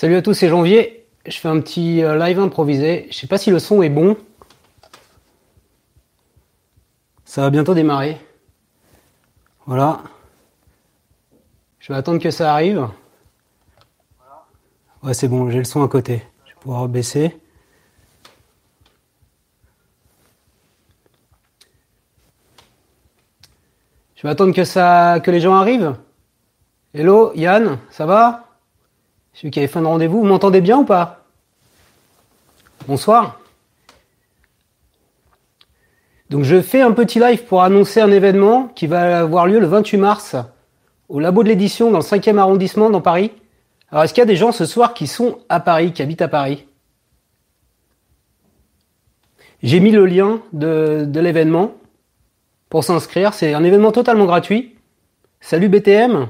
Salut à tous, c'est Janvier. Je fais un petit euh, live improvisé. Je sais pas si le son est bon. Ça va bientôt démarrer. Voilà. Je vais attendre que ça arrive. Ouais, c'est bon, j'ai le son à côté. Je vais pouvoir baisser. Je vais attendre que ça, que les gens arrivent. Hello, Yann, ça va? Celui qui avait fin de rendez-vous, vous m'entendez bien ou pas? Bonsoir. Donc je fais un petit live pour annoncer un événement qui va avoir lieu le 28 mars au labo de l'édition dans le 5e arrondissement dans Paris. Alors est-ce qu'il y a des gens ce soir qui sont à Paris, qui habitent à Paris? J'ai mis le lien de l'événement pour s'inscrire. C'est un événement totalement gratuit. Salut BTM.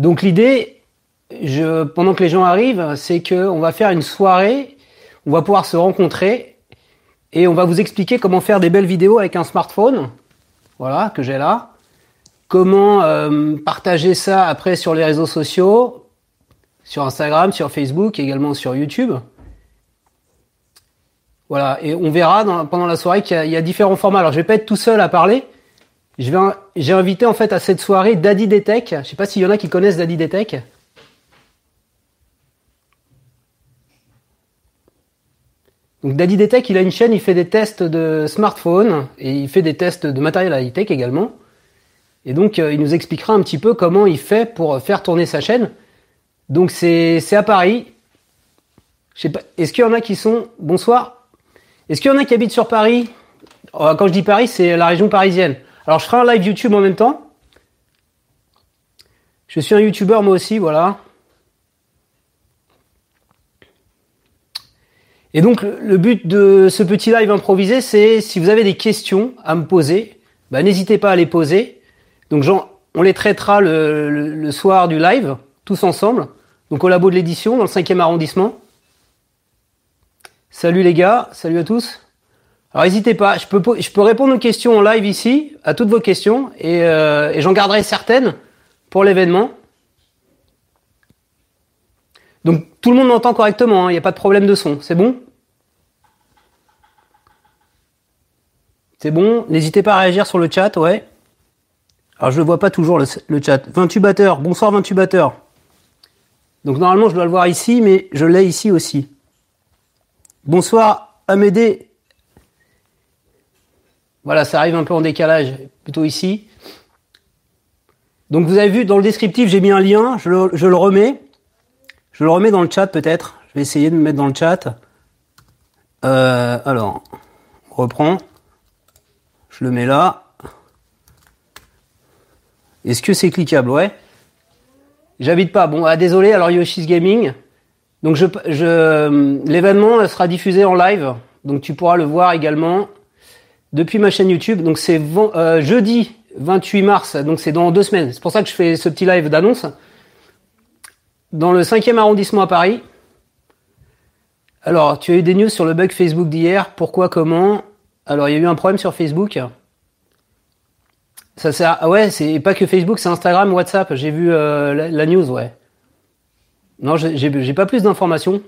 Donc l'idée, pendant que les gens arrivent, c'est qu'on va faire une soirée, on va pouvoir se rencontrer et on va vous expliquer comment faire des belles vidéos avec un smartphone, voilà, que j'ai là. Comment euh, partager ça après sur les réseaux sociaux, sur Instagram, sur Facebook, également sur YouTube. Voilà, et on verra pendant la soirée qu'il y, y, a différents formats. Alors je vais pas être tout seul à parler. Je vais, j'ai invité en fait à cette soirée Daddy Detech. Je sais pas s'il y en a qui connaissent Daddy Detech. Donc Daddy Detech, il a une chaîne, il fait des tests de smartphones et il fait des tests de matériel high-tech également. Et donc euh, il nous expliquera un petit peu comment il fait pour faire tourner sa chaîne. Donc c'est, c'est à Paris. Je sais pas, est-ce qu'il y en a qui sont bonsoir Est-ce qu'il y en a qui habitent sur Paris? Euh, Quand je dis Paris, c'est la région parisienne. Alors je ferai un live YouTube en même temps. Je suis un YouTuber moi aussi, voilà. Et donc le but de ce petit live improvisé, c'est si vous avez des questions à me poser, bah, n'hésitez pas à les poser. Donc on les traitera le, le, soir du live, tous ensemble. Donc au labo de l'édition, dans le 5e arrondissement. Salut les gars, salut à tous. Alors n'hésitez pas, je peux, je peux répondre aux questions en live ici, à toutes vos questions, et, euh, et j'en garderai certaines pour l'événement. Donc tout le monde m'entend correctement, il hein, n'y a pas de problème de son, c'est bon? C'est bon, n'hésitez pas à réagir sur le chat, ouais. Alors je ne vois pas toujours le, le chat. 28 batteurs, bonsoir 28 batteurs. Donc normalement je dois le voir ici, mais je l'ai ici aussi. Bonsoir Amédée voilà, ça arrive un peu en décalage, plutôt ici. Donc vous avez vu, dans le descriptif, j'ai mis un lien, je le, remets. Je le remets dans le chat peut-être. Je vais essayer de me mettre dans le chat. Euh, alors, on reprend. Je le mets là. Est-ce que c'est cliquable? Ouais. J'habite pas. Bon, ah, désolé, alors Yoshi's Gaming. Donc l'événement sera diffusé en live. Donc tu pourras le voir également depuis ma chaîne YouTube. Donc c'est euh, jeudi 28 mars, donc c'est dans deux semaines. C'est pour ça que je fais ce petit live d'annonce. Dans le 5e arrondissement à Paris. Alors, tu as eu des news sur le bug Facebook d'hier. Pourquoi, comment? Alors, il y a eu un problème sur Facebook. Ça sert. Ah ouais, c'est pas que Facebook, c'est Instagram, WhatsApp. J'ai vu euh, la, la, news, ouais. Non, j'ai pas plus d'informations.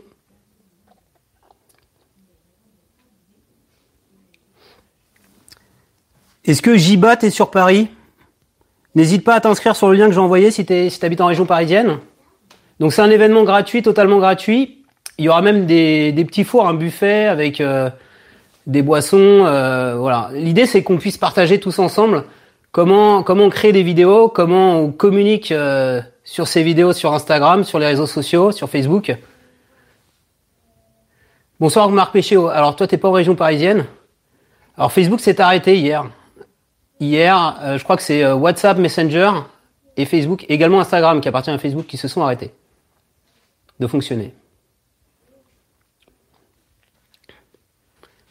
Est-ce que Jibat est sur Paris? N'hésite pas à t'inscrire sur le lien que j'ai envoyé si tu habites en région parisienne. Donc c'est un événement gratuit, totalement gratuit. Il y aura même des, des petits fours, un buffet avec euh, des boissons. Euh, voilà. L'idée c'est qu'on puisse partager tous ensemble comment comment on crée des vidéos, comment on communique euh, sur ces vidéos sur Instagram, sur les réseaux sociaux, sur Facebook. Bonsoir Marc Péchéo. Alors toi t'es pas en région parisienne? Alors Facebook s'est arrêté hier. Hier, euh, je crois que c'est euh, WhatsApp, Messenger et Facebook, également Instagram qui appartient à Facebook, qui se sont arrêtés de fonctionner.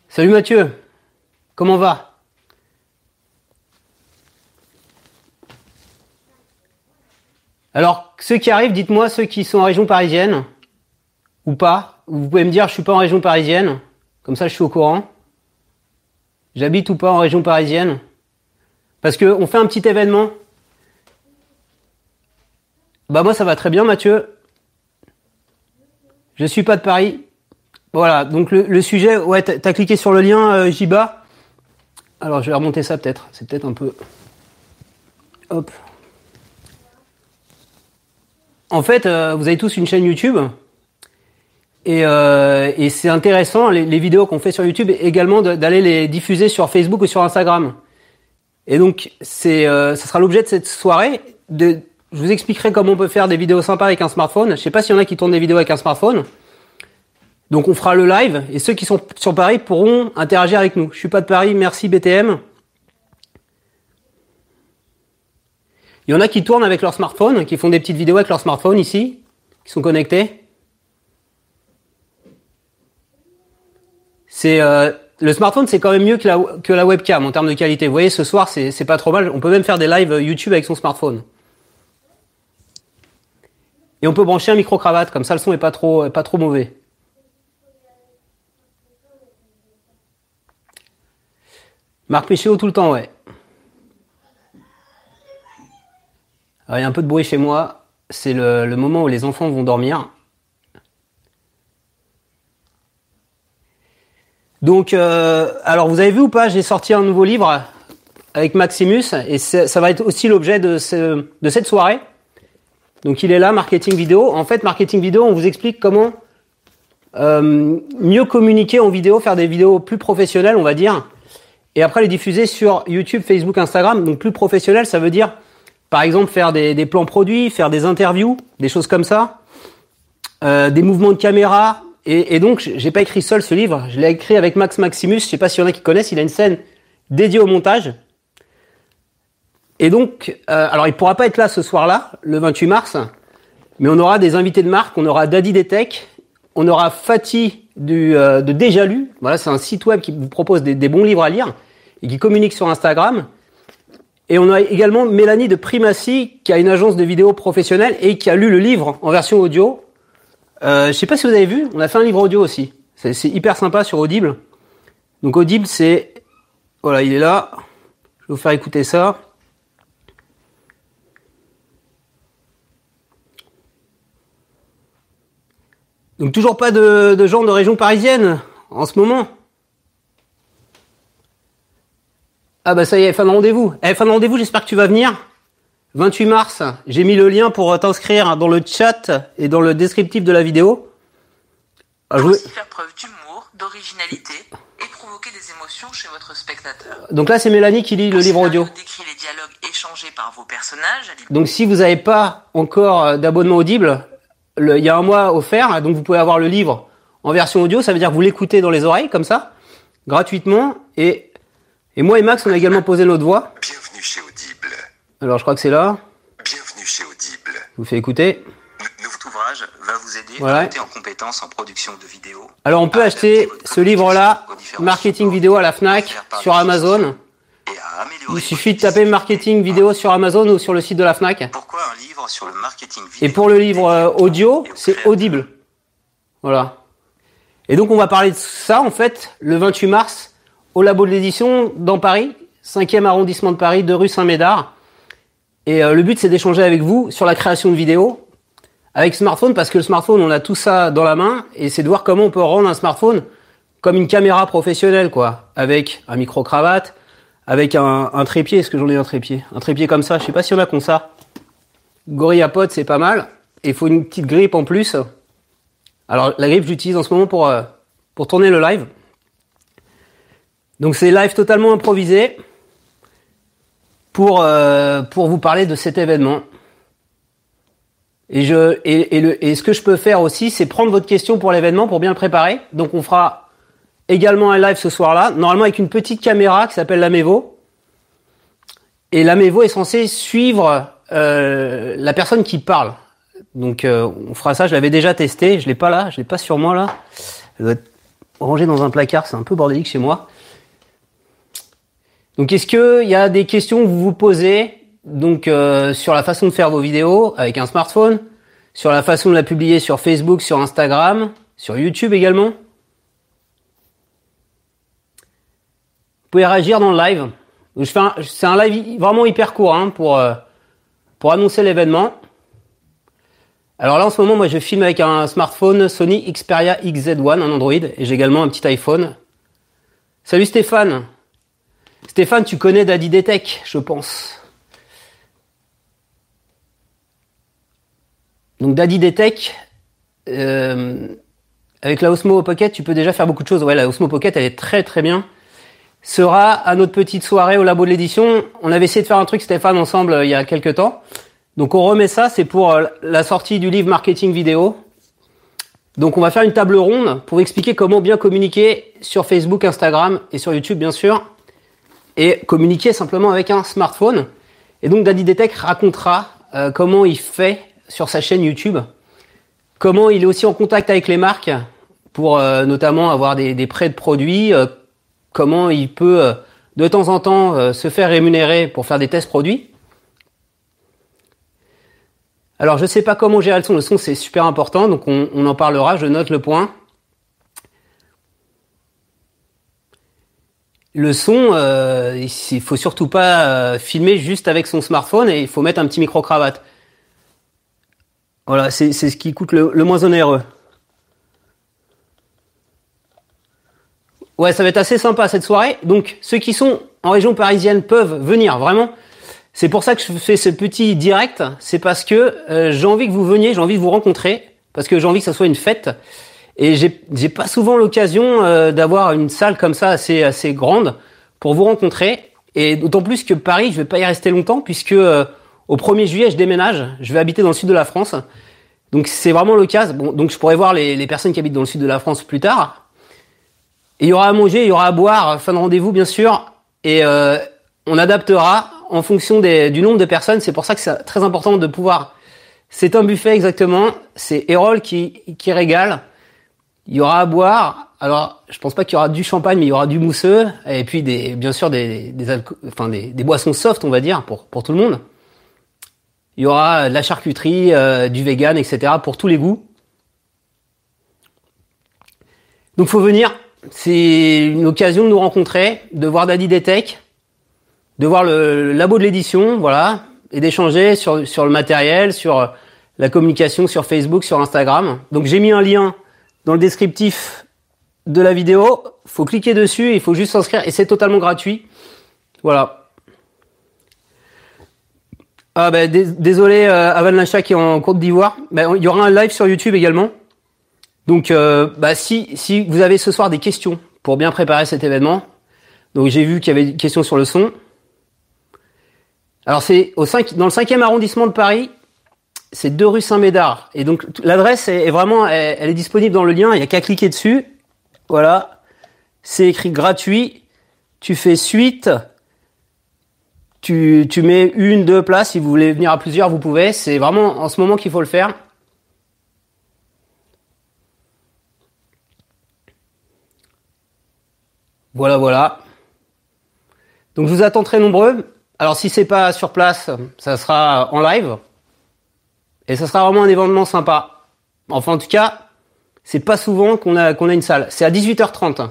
Salut Mathieu, comment va? Alors, ceux qui arrivent, dites-moi ceux qui sont en région parisienne ou pas. Vous pouvez me dire je suis pas en région parisienne, comme ça je suis au courant. J'habite ou pas en région parisienne? Parce qu'on fait un petit événement. Bah moi ça va très bien Mathieu. Je suis pas de Paris. Voilà, donc le, sujet, ouais, t'as cliqué sur le lien euh, Jiba. Alors je vais remonter ça peut-être, c'est peut-être un peu... Hop. En fait, euh, vous avez tous une chaîne YouTube. Et, euh, c'est intéressant, les vidéos qu'on fait sur YouTube, également d'aller les diffuser sur Facebook ou sur Instagram. Et donc, c'est, euh, ça sera l'objet de cette soirée. De, je vous expliquerai comment on peut faire des vidéos sympas avec un smartphone. Je sais pas s'il y en a qui tournent des vidéos avec un smartphone. Donc on fera le live et ceux qui sont sur Paris pourront interagir avec nous. Je suis pas de Paris, merci BTM. Il y en a qui tournent avec leur smartphone, qui font des petites vidéos avec leur smartphone ici, qui sont connectés. C'est euh, le smartphone, c'est quand même mieux que la, que la webcam en termes de qualité. Vous voyez, ce soir, c'est pas trop mal. On peut même faire des lives YouTube avec son smartphone. Et on peut brancher un micro-cravate, comme ça le son est pas trop, pas trop mauvais. Marc Péchéo tout le temps, ouais. il y a un peu de bruit chez moi. C'est le, le moment où les enfants vont dormir. Donc, euh, alors vous avez vu ou pas, j'ai sorti un nouveau livre avec Maximus et ça va être aussi l'objet de, ce, de cette soirée. Donc il est là, marketing vidéo. En fait, marketing vidéo, on vous explique comment euh, mieux communiquer en vidéo, faire des vidéos plus professionnelles, on va dire, et après les diffuser sur YouTube, Facebook, Instagram. Donc plus professionnel, ça veut dire, par exemple, faire des, des plans produits, faire des interviews, des choses comme ça, euh, des mouvements de caméra, et, et donc, j'ai pas écrit seul ce livre. Je l'ai écrit avec Max Maximus. Je sais pas s'il y en a qui connaissent. Il a une scène dédiée au montage. Et donc, euh, alors il pourra pas être là ce soir-là, le 28 mars, mais on aura des invités de marque. On aura Daddy Detech. On aura Fatih du, euh, de Déjà Lu. Voilà, c'est un site web qui vous propose des, bons livres à lire et qui communique sur Instagram. Et on a également Mélanie de Primacy, qui a une agence de vidéo professionnelle et qui a lu le livre en version audio euh, je sais pas si vous avez vu, on a fait un livre audio aussi. C'est hyper sympa sur Audible. Donc Audible, c'est... Voilà, il est là. Je vais vous faire écouter ça. Donc toujours pas de, gens de région parisienne en ce moment. Ah bah ça y est, fin de rendez-vous. Fin de rendez-vous, j'espère que tu vas venir. 28 mars, j'ai mis le lien pour t'inscrire dans le chat et dans le descriptif de la vidéo. Ah, je aussi faire preuve d'humour, d'originalité et provoquer des émotions chez votre spectateur. Donc là, c'est Mélanie qui lit le livre audio. décrit les dialogues échangés par vos personnages. Donc si vous n'avez pas encore euh, d'abonnement audible, il y a un mois offert, donc vous pouvez avoir le livre en version audio. Ça veut dire que vous l'écoutez dans les oreilles comme ça, gratuitement. Et, et moi et Max, on a également posé notre voix. Alors je crois que c'est là. Bienvenue chez Audible. Je vous fais écouter. Notre ouvrage va vous aider voilà. à monter en compétences en production de vidéos. Alors on peut acheter ce livre-là, Marketing vidéo à la FNAC, sur Amazon. Il suffit de taper marketing vidéo sur Amazon ou sur le site de la FNAC. Pourquoi un livre sur le marketing vidéo Et pour le livre euh, audio, c'est Audible. Voilà. Et donc on va parler de ça en fait le 28 mars au labo de l'édition dans Paris, 5e arrondissement de Paris, de rue Saint-Médard. Et euh, le but, c'est d'échanger avec vous sur la création de vidéos avec smartphone, parce que le smartphone, on a tout ça dans la main, et c'est de voir comment on peut rendre un smartphone comme une caméra professionnelle, quoi, avec un micro-cravate, avec un, trépied. Est-ce que j'en ai un trépied? Un trépied comme ça, je sais pas si on a comme ça. Gorillapod, c'est pas mal. Et il faut une petite grippe en plus. Alors la grippe, j'utilise en ce moment pour, euh, pour tourner le live. Donc c'est live totalement improvisé pour, euh, pour vous parler de cet événement. Et, je, et, et, le, et ce que je peux faire aussi, c'est prendre votre question pour l'événement pour bien le préparer. Donc on fera également un live ce soir-là, normalement avec une petite caméra qui s'appelle l'Amevo. Et l'Amevo est censé suivre euh, la personne qui parle. Donc euh, on fera ça, je l'avais déjà testé, je l'ai pas là, je l'ai pas sur moi là. Elle doit être rangée dans un placard, c'est un peu bordélique chez moi. Donc est-ce qu'il y a des questions que vous vous posez donc euh, sur la façon de faire vos vidéos avec un smartphone, sur la façon de la publier sur Facebook, sur Instagram, sur YouTube également? Vous pouvez réagir dans le live. C'est un live vraiment hyper court hein, pour, euh, pour annoncer l'événement. Alors là, en ce moment, moi, je filme avec un smartphone Sony Xperia XZ1 en Android et j'ai également un petit iPhone. Salut Stéphane. Stéphane, tu connais Daddy Detect, je pense. Donc Daddy Detect, euh, avec la Osmo Pocket, tu peux déjà faire beaucoup de choses. Ouais, la Osmo Pocket, elle est très très bien. Sera à notre petite soirée au labo de l'édition. On avait essayé de faire un truc, Stéphane, ensemble euh, il y a quelques temps. Donc on remet ça, c'est pour euh, la sortie du livre marketing vidéo. Donc on va faire une table ronde pour expliquer comment bien communiquer sur Facebook, Instagram et sur YouTube bien sûr. Et communiquer simplement avec un smartphone. Et donc Daddy Detect racontera euh, comment il fait sur sa chaîne YouTube. Comment il est aussi en contact avec les marques pour euh, notamment avoir des, des, prêts de produits. comment il peut de temps en temps se faire rémunérer pour faire des tests produits. Alors je ne sais pas comment gérer le son. Le son c'est super important, donc on, en parlera. Je note le point. Le son, euh, il faut surtout pas euh, filmer juste avec son smartphone et il faut mettre un petit micro cravate. Voilà, c'est ce qui coûte le, le moins onéreux. Ouais, ça va être assez sympa cette soirée. Donc ceux qui sont en région parisienne peuvent venir vraiment. C'est pour ça que je fais ce petit direct. C'est parce que euh, j'ai envie que vous veniez, j'ai envie de vous rencontrer, parce que j'ai envie que ça soit une fête. Et j'ai pas souvent l'occasion euh, d'avoir une salle comme ça assez assez grande pour vous rencontrer. Et d'autant plus que Paris, je vais pas y rester longtemps puisque euh, au 1er juillet, je déménage. Je vais habiter dans le sud de la France. Donc c'est vraiment l'occasion. Bon, donc je pourrais voir les, les, personnes qui habitent dans le sud de la France plus tard. Il y aura à manger, il y aura à boire, fin de rendez-vous bien sûr. Et on adaptera en fonction du nombre de personnes. C'est pour ça que c'est très important de pouvoir. C'est un buffet exactement. C'est Erol qui, qui régale. Il y aura à boire. Alors, je pense pas qu'il y aura du champagne, mais il y aura du mousseux et puis des, bien sûr des, des, enfin des, des, boissons soft, on va dire, pour pour tout le monde. Il y aura de la charcuterie, euh, du vegan, etc. pour tous les goûts. Donc, faut venir. C'est une occasion de nous rencontrer, de voir Daddy Detech de voir le, labo de l'édition, voilà, et d'échanger sur, sur le matériel, sur la communication sur Facebook, sur Instagram. Donc j'ai mis un lien dans le descriptif de la vidéo. Faut cliquer dessus, il faut juste s'inscrire et c'est totalement gratuit. Voilà. Ah ben désolé euh, Avan Lacha qui est en Côte d'Ivoire. Ben, il y aura un live sur YouTube également. Donc euh, bah, si si vous avez ce soir des questions pour bien préparer cet événement. Donc j'ai vu qu'il y avait des questions sur le son. Alors c'est au 5, dans le 5e arrondissement de Paris, c'est deux rue Saint-Médard. Et donc l'adresse est, vraiment, elle, est disponible dans le lien, il n'y a qu'à cliquer dessus. Voilà, c'est écrit gratuit. Tu fais suite. Tu, tu mets une, deux places. Si vous voulez venir à plusieurs, vous pouvez. C'est vraiment en ce moment qu'il faut le faire. Voilà, voilà. Donc je vous attends très nombreux. Alors si c'est pas sur place, ça sera en live. Et ça sera vraiment un événement sympa. Enfin en tout cas, c'est pas souvent qu'on a une salle. C'est à 18h30.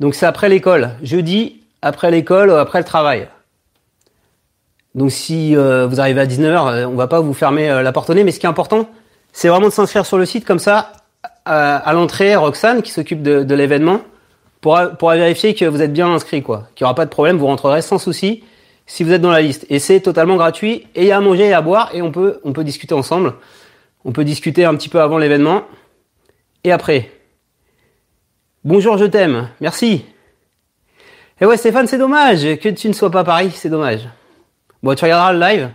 Donc c'est après l'école. Jeudi, après l'école, après le travail. Donc si euh, vous arrivez à 19h, euh, on va pas vous fermer euh, la porte au nez. Mais ce qui est important, c'est vraiment de s'inscrire sur le site comme ça. À, l'entrée, Roxane, qui s'occupe de, de l'événement, pourra, pourra vérifier que vous êtes bien inscrit, quoi. Qu'il n'y aura pas de problème, vous rentrerez sans souci si vous êtes dans la liste. Et c'est totalement gratuit. Et il y a à manger et à boire. Et on peut, on peut discuter ensemble. On peut discuter un petit peu avant l'événement. Et après. Bonjour, je t'aime. Merci. Et ouais, Stéphane, c'est dommage que tu ne sois pas à Paris. C'est dommage. Bon, tu regarderas le live.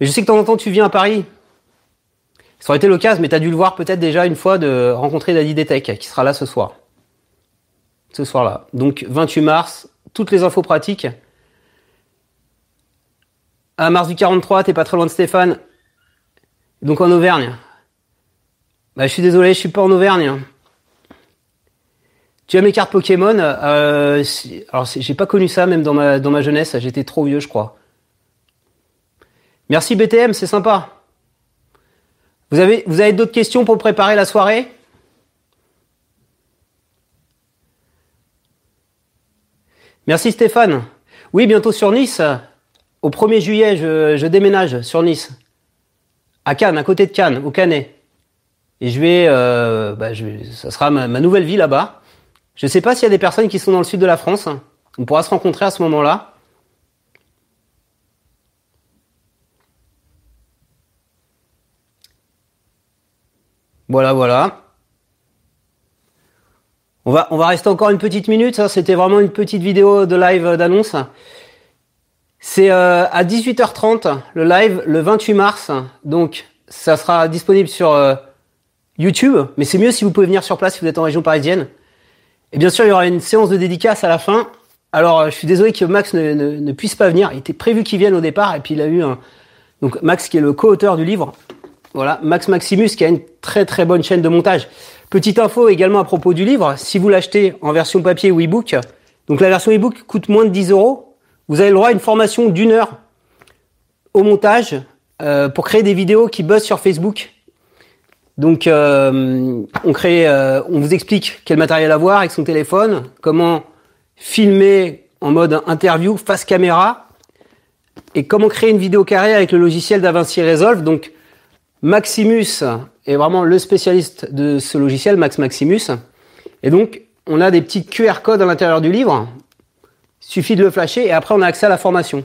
Mais je sais que de temps en temps, tu viens à Paris. Ça aurait été l'occasion, mais tu as dû le voir peut-être déjà une fois de rencontrer Daddy Detech, qui sera là ce soir. Ce soir-là. Donc, 28 mars, toutes les infos pratiques à Mars du 43, t'es pas très loin de Stéphane. Donc en Auvergne. Bah, je suis désolé, je suis pas en Auvergne. Tu as mes cartes Pokémon euh, Alors, j'ai pas connu ça même dans ma, dans ma jeunesse. J'étais trop vieux, je crois. Merci BTM, c'est sympa. Vous avez d'autres questions pour préparer la soirée? Merci Stéphane. Oui, bientôt sur Nice. Au 1er juillet, je, déménage sur Nice. à Cannes, à côté de Cannes, au Canet. Et je vais, euh, bah, ça sera ma, nouvelle vie là-bas. Je sais pas s'il y a des personnes qui sont dans le sud de la France. On pourra se rencontrer à ce moment-là. Voilà, voilà. On va, on va rester encore une petite minute. Ça, c'était vraiment une petite vidéo de live d'annonce. C'est euh, à 18h30 le live le 28 mars. Donc, ça sera disponible sur euh, YouTube. Mais c'est mieux si vous pouvez venir sur place si vous êtes en région parisienne. Et bien sûr, il y aura une séance de dédicace à la fin. Alors, euh, je suis désolé que Max ne, puisse pas venir. Il était prévu qu'il vienne au départ, et puis il a eu un. Donc, Max, qui est le co-auteur du livre. Voilà, Max Maximus, qui a une très très bonne chaîne de montage. Petite info également à propos du livre. Si vous l'achetez en version papier ou e-book, donc la version e-book coûte moins de 10 euros. Vous avez le droit à une formation d'une heure au montage euh, pour créer des vidéos qui buzzent sur Facebook. Donc, euh, on euh, on vous explique quel matériel avoir avec son téléphone, comment filmer en mode interview face caméra, et comment créer une vidéo carrée avec le logiciel DaVinci Resolve. Donc, Maximus est vraiment le spécialiste de ce logiciel, Max Maximus. Et donc, on a des petits QR codes à l'intérieur du livre. Suffit de le flasher et après, on a accès à la formation.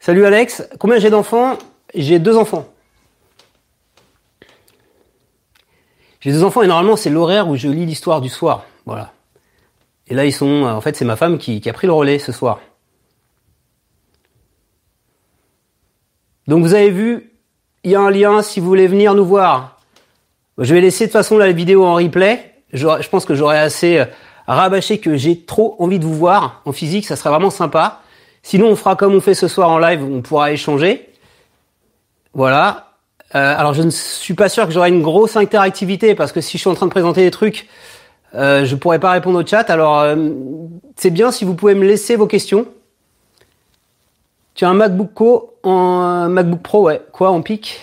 Salut Alex, combien j'ai d'enfants? J'ai deux enfants. J'ai deux enfants et normalement c'est l'horaire où je lis l'histoire du soir. Voilà. Et là ils sont, en fait c'est ma femme qui, a pris le relais ce soir. Donc vous avez vu, il y a un lien si vous voulez venir nous voir. Je vais laisser de toute façon la vidéo en replay. Je, je pense que j'aurai assez rabâché que j'ai trop envie de vous voir en physique, ça serait vraiment sympa. Sinon on fera comme on fait ce soir en live, on pourra échanger. Voilà. Euh, alors je ne suis pas sûr que j'aurai une grosse interactivité parce que si je suis en train de présenter des trucs, euh, je pourrais pas répondre au chat. Alors euh, c'est bien si vous pouvez me laisser vos questions. Tu as un MacBook en MacBook Pro, ouais. Quoi en pic?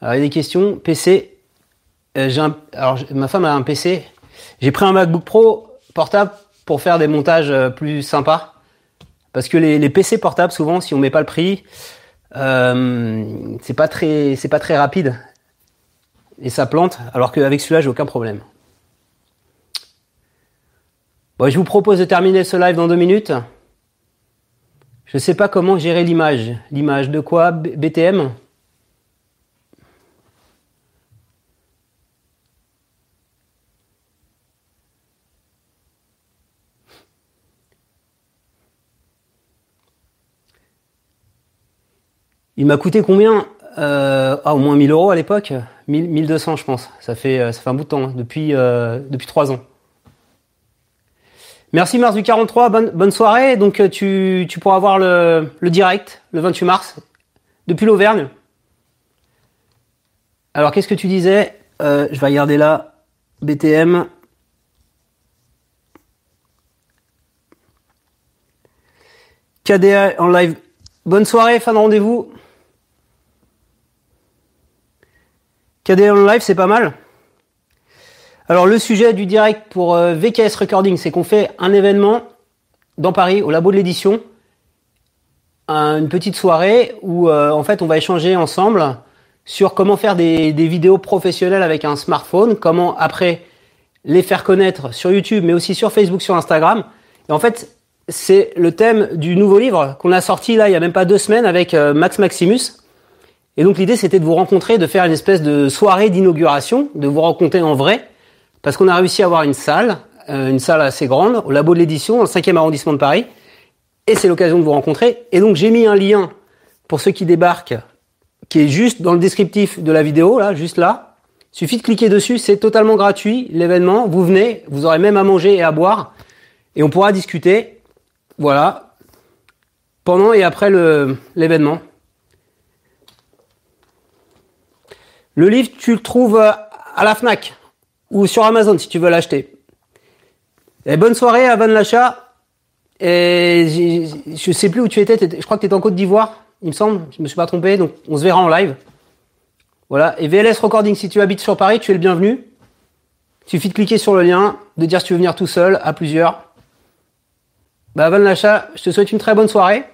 Alors il y a des questions. PC. Euh, j'ai un, alors ma femme a un PC. J'ai pris un MacBook Pro portable pour faire des montages euh, plus sympas. Parce que les, PC portables, souvent, si on met pas le prix, euh, c'est pas très, c'est pas très rapide et ça plante. Alors qu'avec celui-là, j'ai aucun problème. Bon, je vous propose de terminer ce live dans deux minutes. Je sais pas comment gérer l'image. L'image de quoi? BTM Il m'a coûté combien euh, Ah, au moins 1000 euros à l'époque? 1000 1200, je pense. Ça fait, euh, ça fait un bout de temps, hein, depuis, euh, depuis 3 ans. Merci Mars du 43, bonne, bonne soirée. Donc tu, tu pourras voir le, direct le 28 mars depuis l'Auvergne. Alors qu'est-ce que tu disais? Je vais regarder là. BTM. KDA en live. Bonne soirée, fin de rendez-vous. En live, c'est pas mal. Alors le sujet du direct pour euh, VKS Recording, c'est qu'on fait un événement dans Paris, au labo de l'édition, un- une petite soirée où euh, en fait on va échanger ensemble sur comment faire des, des vidéos professionnelles avec un smartphone, comment après les faire connaître sur YouTube, mais aussi sur Facebook, sur Instagram. Et en fait, c'est le thème du nouveau livre qu'on a sorti là il y a même pas deux semaines avec euh, Max Maximus. Et donc l'idée c'était de vous rencontrer, de faire une espèce de soirée d'inauguration, de vous rencontrer en vrai, parce qu'on a réussi à avoir une salle, euh, une salle assez grande, au labo de l'édition, dans le 5e arrondissement de Paris, et c'est l'occasion de vous rencontrer. Et donc j'ai mis un lien pour ceux qui débarquent, qui est juste dans le descriptif de la vidéo, là, juste là. Il suffit de cliquer dessus, c'est totalement gratuit, l'événement, vous venez, vous aurez même à manger et à boire, et on pourra discuter, voilà, pendant et après l'événement. Le livre, tu le trouves euh, à la FNAC ou sur Amazon si tu veux l'acheter. Et bonne soirée à Van Lacha. Et je sais plus où tu étais, je crois que tu étais en Côte d'Ivoire, il me semble, je me suis pas trompé, donc on se verra en live. Voilà, et VLS Recording, si tu habites sur Paris, tu es le bienvenu. Il suffit de cliquer sur le lien, de dire si tu veux venir tout seul, à plusieurs. Bah Van Lacha, je te souhaite une très bonne soirée.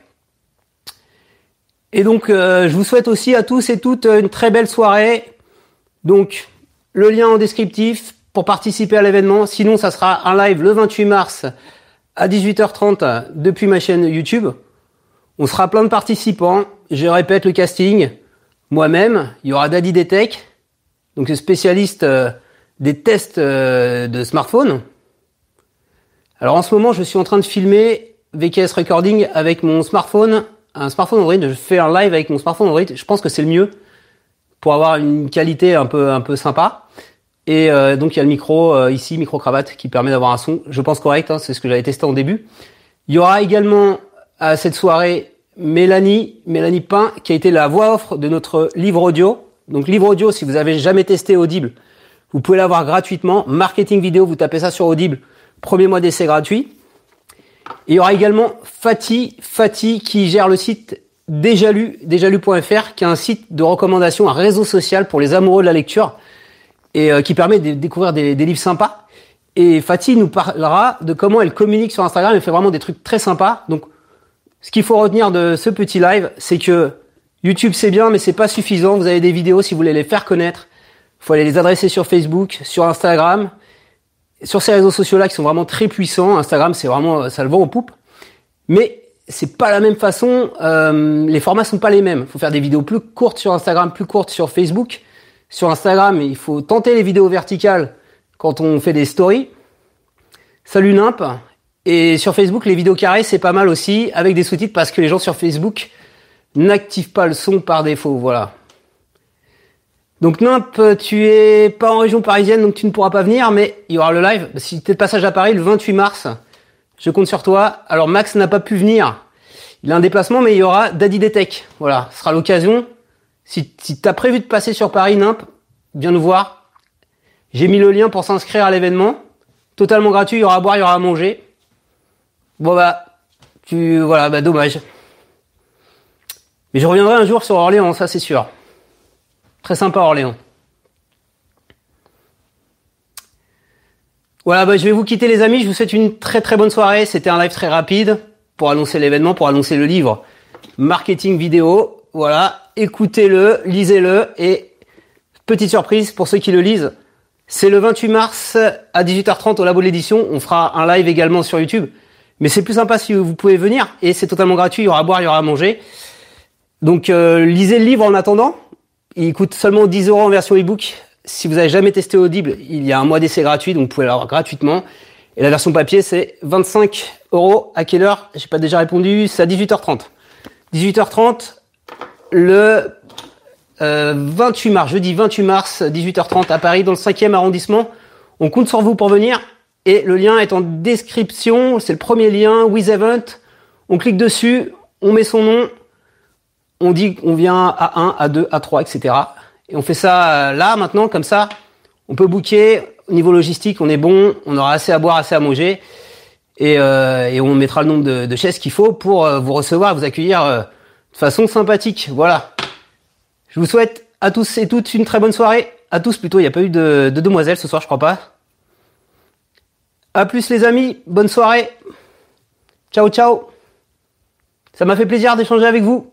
Et donc, euh, je vous souhaite aussi à tous et toutes une très belle soirée. Donc, le lien en descriptif pour participer à l'événement. Sinon, ça sera un live le 28 mars à 18h30 depuis ma chaîne YouTube. On sera plein de participants. Je répète le casting. Moi-même, il y aura Daddy Detech, donc spécialiste euh, des tests euh, de smartphone. Alors en ce moment, je suis en train de filmer VKS Recording avec mon smartphone, un smartphone Android. Je fais un live avec mon smartphone Android. Je pense que c'est le mieux pour avoir une qualité un peu un peu sympa. Et euh, donc il y a le micro euh, ici, micro cravate, qui permet d'avoir un son, je pense correct. Hein, c'est ce que j'avais testé en début. Il y aura également à cette soirée Mélanie, Mélanie Pain, qui a été la voix offre de notre livre audio. Donc livre audio, si vous avez jamais testé Audible, vous pouvez l'avoir gratuitement. Marketing vidéo, vous tapez ça sur Audible. Premier mois d'essai gratuit. Il y aura également Fatih, Fatih qui gère le site Déjalu, déjalu.fr, qui est un site de recommandation, un réseau social pour les amoureux de la lecture et euh, qui permet de découvrir des, des, livres sympas. Et Fatih nous parlera de comment elle communique sur Instagram. Elle fait vraiment des trucs très sympas. Donc, ce qu'il faut retenir de ce petit live, c'est que YouTube c'est bien, mais c'est pas suffisant. Vous avez des vidéos si vous voulez les faire connaître. Faut aller les adresser sur Facebook, sur Instagram, sur ces réseaux sociaux là qui sont vraiment très puissants. Instagram, c'est vraiment ça le vend en poupe. Mais c'est pas la même façon. Euh, les formats sont pas les mêmes. Il faut faire des vidéos plus courtes sur Instagram, plus courtes sur Facebook. Sur Instagram, il faut tenter les vidéos verticales quand on fait des stories. Salut Nimp. Et sur Facebook, les vidéos carrées, c'est pas mal aussi, avec des sous-titres, parce que les gens sur Facebook n'activent pas le son par défaut. Voilà. Donc Nimp, tu es pas en région parisienne, donc tu ne pourras pas venir, mais il y aura le live. Si tu es de passage à Paris le 28 mars, je compte sur toi. Alors Max n'a pas pu venir. Il a un déplacement, mais il y aura Daddy Detech. Voilà, ce sera l'occasion. Si, si tu prévu de passer sur Paris, Nimp, viens nous voir. J'ai mis le lien pour s'inscrire à l'événement. Totalement gratuit, il y aura à boire, il y aura à manger. Bon bah, tu voilà, bah dommage. Mais je reviendrai un jour sur Orléans, ça c'est sûr. Très sympa Orléans. Voilà, bah, je vais vous quitter les amis. Je vous souhaite une très très bonne soirée. C'était un live très rapide pour annoncer l'événement, pour annoncer le livre Marketing vidéo. Voilà, écoutez-le, lisez-le et petite surprise pour ceux qui le lisent. C'est le 28 mars à 18h30 au Labo de l'édition. On fera un live également sur YouTube. Mais c'est plus sympa si vous pouvez venir et c'est totalement gratuit. Il y aura à boire, il y aura à manger. Donc euh, lisez le livre en attendant. Il coûte seulement 10 euros en version ebook si vous avez jamais testé Audible, il y a un mois d'essai gratuit, donc vous pouvez l'avoir gratuitement. Et la version papier, c'est 25 euros. À quelle heure? J'ai pas déjà répondu. C'est à 18h30. 18h30, le euh, 28 mars, jeudi 28 mars, 18h30 à Paris, dans le 5e arrondissement. On compte sur vous pour venir. Et le lien est en description. C'est le premier lien, With Event. On clique dessus, on met son nom, on dit qu'on vient à 1, à 2, à 3, etc. Et on fait ça euh, là, maintenant, comme ça. On peut booker. Au niveau logistique, on est bon. On aura assez à boire, assez à manger. Et, euh, on mettra le nombre de, chaises qu'il faut pour euh, vous recevoir, vous accueillir de façon sympathique. Voilà. Je vous souhaite à tous et toutes une très bonne soirée. À tous plutôt. Il n'y a pas eu de, de demoiselles ce soir, je crois pas. À plus les amis. Bonne soirée. Ciao, ciao. Ça m'a fait plaisir d'échanger avec vous.